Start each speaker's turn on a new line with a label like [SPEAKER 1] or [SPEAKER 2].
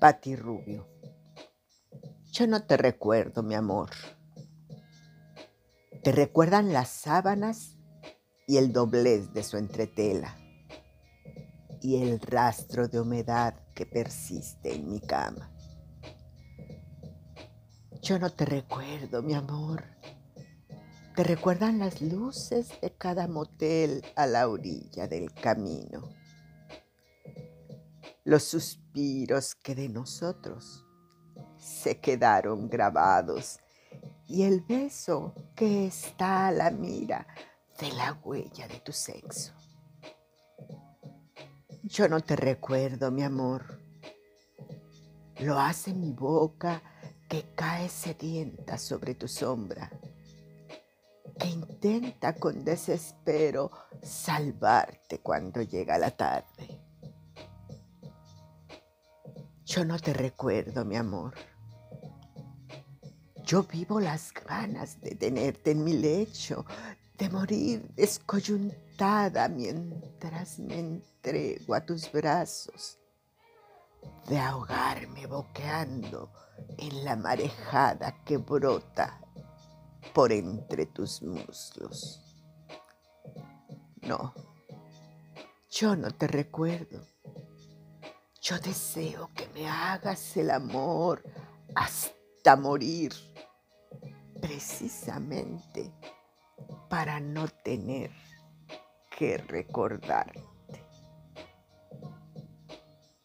[SPEAKER 1] Pati Rubio. Yo no te recuerdo, mi amor. Te recuerdan las sábanas y el doblez de su entretela y el rastro de humedad que persiste en mi cama. Yo no te recuerdo, mi amor. Te recuerdan las luces de cada motel a la orilla del camino. Los suspiros que de nosotros se quedaron grabados y el beso que está a la mira de la huella de tu sexo. Yo no te recuerdo, mi amor. Lo hace mi boca que cae sedienta sobre tu sombra, que intenta con desespero salvarte cuando llega la tarde. Yo no te recuerdo, mi amor. Yo vivo las ganas de tenerte en mi lecho, de morir descoyuntada mientras me entrego a tus brazos, de ahogarme boqueando en la marejada que brota por entre tus muslos. No, yo no te recuerdo. Yo deseo que me hagas el amor hasta morir, precisamente para no tener que recordarte.